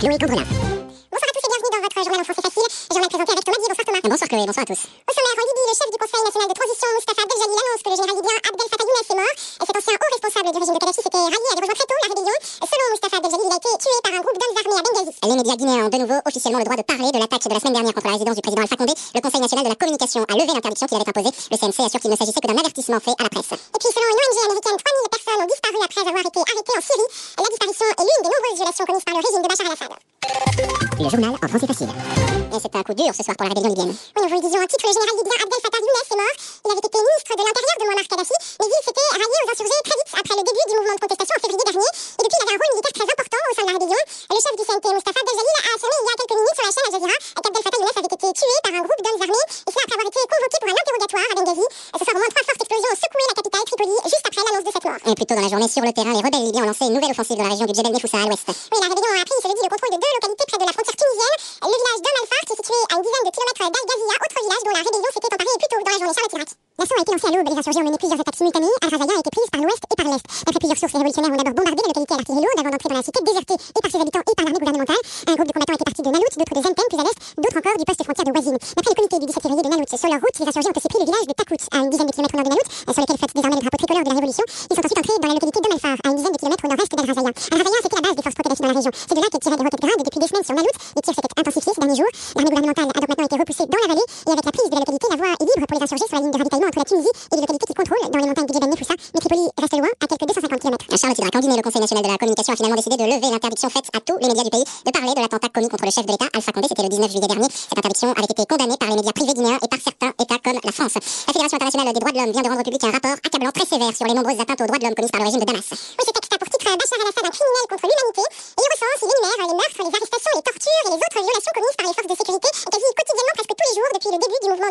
Chloé Candrela. Bonsoir à tous et bienvenue dans votre journal en français facile. Journal présenté avec Thomas Dier. Bonsoir Thomas. Bonsoir Chloé, bonsoir à tous. Au sommaire, en Libye, le chef du Conseil national de transition, Mustafa Abdeljali, annonce que le général libyen Abdel Fattah Younes est mort. Et cet ancien haut responsable du régime de Kadhafi s'était rallié, avait rejoint médias guinéens ont de nouveau officiellement le droit de parler de l'attaque de la semaine dernière contre la résidence du président Alpha Condé. Le Conseil national de la communication a levé l'interdiction qu'il avait imposée. Le CNC assure qu'il ne s'agissait que d'un avertissement fait à la presse. Et puis, selon une ONG américaine, 3000 personnes ont disparu après avoir été arrêtées en Syrie. La disparition est l'une des nombreuses violations commises par le régime de Bachar al-Assad. Le journal en français facile. Et c'est un coup dur ce soir pour la rébellion libyenne. Oui, nous vous le disions en titre, le général libyen Abdel Fattah Younes est mort. Il avait été ministre de l'Intérieur de Muammar Kadhafi, mais il s'était Journée, sur le terrain, les rebelles libyens ont lancé une nouvelle offensive dans la région du Djebel Nefoussa à l'ouest. Oui, la rébellion a pris, je le dis, le contrôle de deux localités près de la frontière tunisienne. Le village d'Om Al-Far, qui est situé à une dizaine de kilomètres d'Al-Ghazia, autre village dont la rébellion s'était emparée plus tôt dans la journée. Charlotte Irak. L'assaut a été lancé à l'aube. Les insurgés ont mené plusieurs attaques simultanées. Al-Razaya a été prise par l'ouest et par l'est. D'après plusieurs sources, les révolutionnaires ont d'abord bombardé la localité à lourde avant d'entrer dans la cité désertée et par ses habitants et par l'armée gouvernementale. Un groupe de combattants était parti de Nalout, d'autres de Zenten, plus à l'est, d'autres encore du poste frontière de Wazin. D'après le comité du 17 février de Nalout, sur leur route, les insurgés ont aussi pris le village de Takout, à une dizaine de kilomètres au nord de Nalout, sur lequel flotte désormais le drapeau tricolore de la révolution. Ils sont ensuite entrés dans la localité d'Omelfar, à une dizaine de kilomètres au nord-est d'Al-Razaya. Al-Razaya, c'était la base des forces pro-Kadhafi dans la région. C'est de là qu'elles tiraient des roquettes grindes depuis des semaines sur Nalout. Les tirs s'étaient intensifiés ces derniers jours. L'armée gouvernementale a donc maintenant été repoussée dans la vallée et avec la prise de la localité, la voie est libre pour les insurgés sur la ligne de ravitaillement entre la Tunisie et les localités qui contrôlent dans les montagnes du Djebel Nefoussa. Mais Tripoli reste loin, à quelques 250 km. Charlotte Irak, en Guinée, le Conseil national de la communication a finalement décidé de lever l'interdiction faite à tous les médias du pays de parler de l'attentat commis contre le chef de l'État, Alpha Condé. C'était le 19 juillet dernier. Cette interdiction avait été condamnée par les médias privés guinéens et par certains États comme la France. La Fédération internationale des droits de l'homme vient de rendre public un rapport accablant très sévère sur les nombreuses atteintes aux droits de l'homme commises par le régime de Damas. Oui, ce texte a pour titre Bachar al-Assad, un criminel contre l'humanité. Et il recense, il énumère les meurtres, les arrestations, les tortures et les autres violations commises par les forces de sécurité, quasi quotidiennement, presque tous les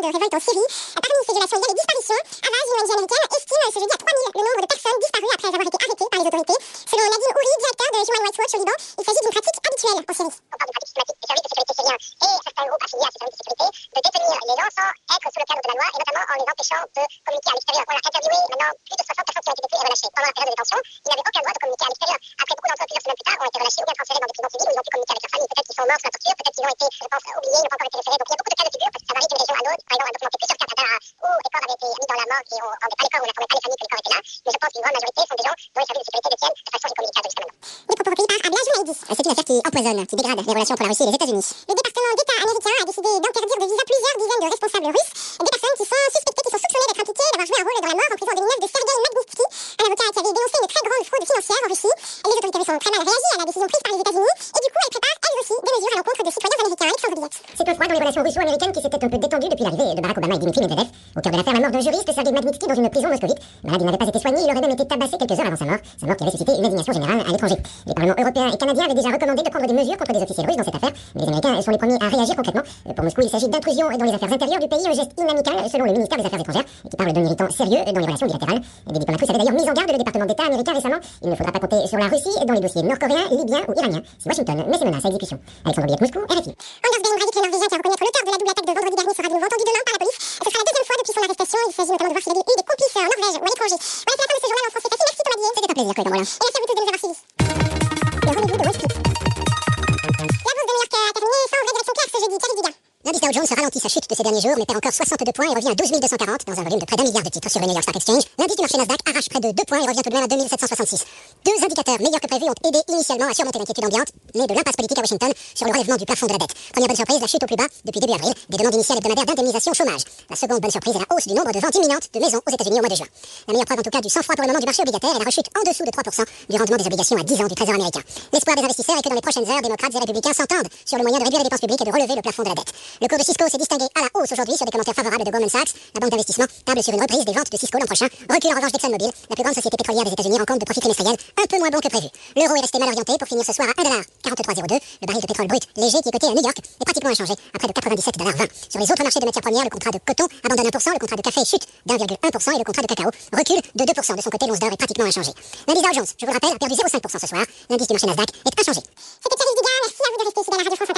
de révolte en Syrie. Parmi ces violations, il y a les disparitions. Avaz, une ONG américaine, estime ce jeudi à 3000 le nombre de personnes disparues après avoir été arrêtées par les autorités. Selon Nadine Ouri, directeur de Human Rights Watch au Liban, il s'agit d'une pratique habituelle en Syrie. On parle d'une pratique systématique des services de sécurité syriens et certains groupes affiliés à ces services de sécurité de détenir les gens sans être sous le cadre de la loi et notamment en les empêchant de communiquer à l'extérieur. On a interviewé maintenant plus de 60 personnes qui ont été détenues et relâchées pendant la période de détention. Ils n'avaient aucun droit de communiquer à l'extérieur. Après beaucoup d'entre eux, plusieurs semaines plus tard, ont été relâchés ou bien transférés dans des prisons civiles où ils ont pu communiquer avec leur famille. Peut-être qu'ils sont morts sous la torture, peut-être qu'ils ont été, je pense, oubliés, n'ont pas encore été référés. Donc il y a beaucoup de cas de figure parce que ça varie d'une région à l'autre. Par exemple, on a documenté plusieurs cas d'Adara où les corps avaient été mis dans la morgue et on, pas les corps, on n'informait pas les familles que les corps étaient là. Mais je pense qu'une grande majorité sont des gens dont les services de sécurité détiennent de façon incommunicable jusqu'à maintenant. Des propos recueillis par Abla Junaidi. C'est une affaire qui empoisonne, qui dégrade les relations entre la Russie et les États-Unis. Le département d'État américain a décidé d'interdire de visa plusieurs dizaines de responsables russes. Des personnes qui sont suspectées, qui sont soupçonnées d'être impliquées, d'avoir joué un rôle dans la mort en prison 2009 de Sergei Magnitsky, un avocat qui avait dénoncé une très grande fraude financière en Russie. Les autorités russes ont très mal réagi à la décision prise par les États-Unis et du coup elles préparent elles aussi des mesures à l'encontre de citoyens C'est un froid dans les relations russo-américaines qui s'était un peu détendu depuis l'arrivée de Barack Obama et Dimitri Medvedev. Au cœur de l'affaire, la mort d'un juriste, Sergei Magnitsky, dans une prison moscovite. Malade, il n'avait pas été soigné, il aurait même été tabassé quelques heures avant sa mort. Sa mort qui avait suscité une indignation générale à l'étranger. Les parlements européens et canadiens avaient déjà recommandé de prendre des mesures contre des officiers russes dans cette affaire. Mais les Américains sont les premiers à réagir concrètement. Pour Moscou, il s'agit d'intrusion dans les affaires intérieures du pays, un geste inamical selon le ministère des Affaires étrangères, qui parle d'un irritant sérieux dans les relations bilatérales. Des diplomates avaient d'ailleurs mis en garde le département d'État américain récemment. Il ne faudra pas compter sur la Russie dans les dossiers nord-coréens, libyens ou iraniens. Le Norvégien qui a reconnaître l'auteur de la double attaque de vendredi dernier, sera de nouveau entendu demain par la police. Ce sera la deuxième fois depuis son arrestation. Il s'agit notamment de voir s'il avait eu des complices en Norvège ou à l'étranger. Voilà, c'est la fin de ce journal en français facile. Merci Thomas Dier. C'était un plaisir, Chloé Cambrelin. Et merci à vous tous de nous avoir suivis. Le rendez-vous de Wall Street. La bourse de New York a terminé sans vraie direction claire ce jeudi. Thierry Diga. L'indice Dow Jones ralentit sa chute de ces derniers jours, mais perd encore 62 points et revient à 12 240 dans un volume de près d'un milliard de titres sur le New York Stock Exchange. L'indice du marché Nasdaq arrache près de 2 points et revient tout de même à 2766. Deux indicateurs meilleurs que prévu ont aidé initialement à surmonter l'inquiétude ambiante, née de l'impasse politique à Washington sur le relèvement du plafond de la dette. Première bonne surprise, la chute au plus bas depuis début avril des demandes initiales hebdomadaires d'indemnisation chômage. La seconde bonne surprise est la hausse du nombre de ventes imminentes de maisons aux États-Unis au mois de juin. La meilleure preuve en tout cas du sang-froid pour le moment du marché obligataire est la rechute en dessous de 3% du rendement des obligations à 10 ans du Trésor américain. L'espoir des investisseurs est que dans les prochaines heures, démocrates et républicains s'entendent sur le moyen de réduire les dépenses publiques et de relever le plafond de la dette. Le cours de Cisco s'est distingué à la hausse aujourd'hui sur des commentaires favorables de Goldman Sachs. La banque d'investissement table sur une reprise des ventes de Cisco l'an prochain. Recule en revanche d'ExxonMobil, la plus grande société pétrolière des États-Unis rencontre de profits trimestriels un peu moins bons que prévu. L'euro est resté mal orienté pour finir ce soir à 1,4302. Le baril de pétrole brut léger qui est coté à New York est pratiquement inchangé à près de 97,20$. Sur les autres marchés de matières premières, le contrat de coton abandonne 1%, le contrat de café chute d'1,1% et le contrat de cacao recule de 2%. De son côté, l'once d'or est pratiquement inchangé. L'indice Dow Jones, je vous le rappelle, a perdu 0,5% ce soir. L'indice du marché Nasdaq est inchangé. C'était Thierry Diga. Merci à vous de rester fidèle à Radio France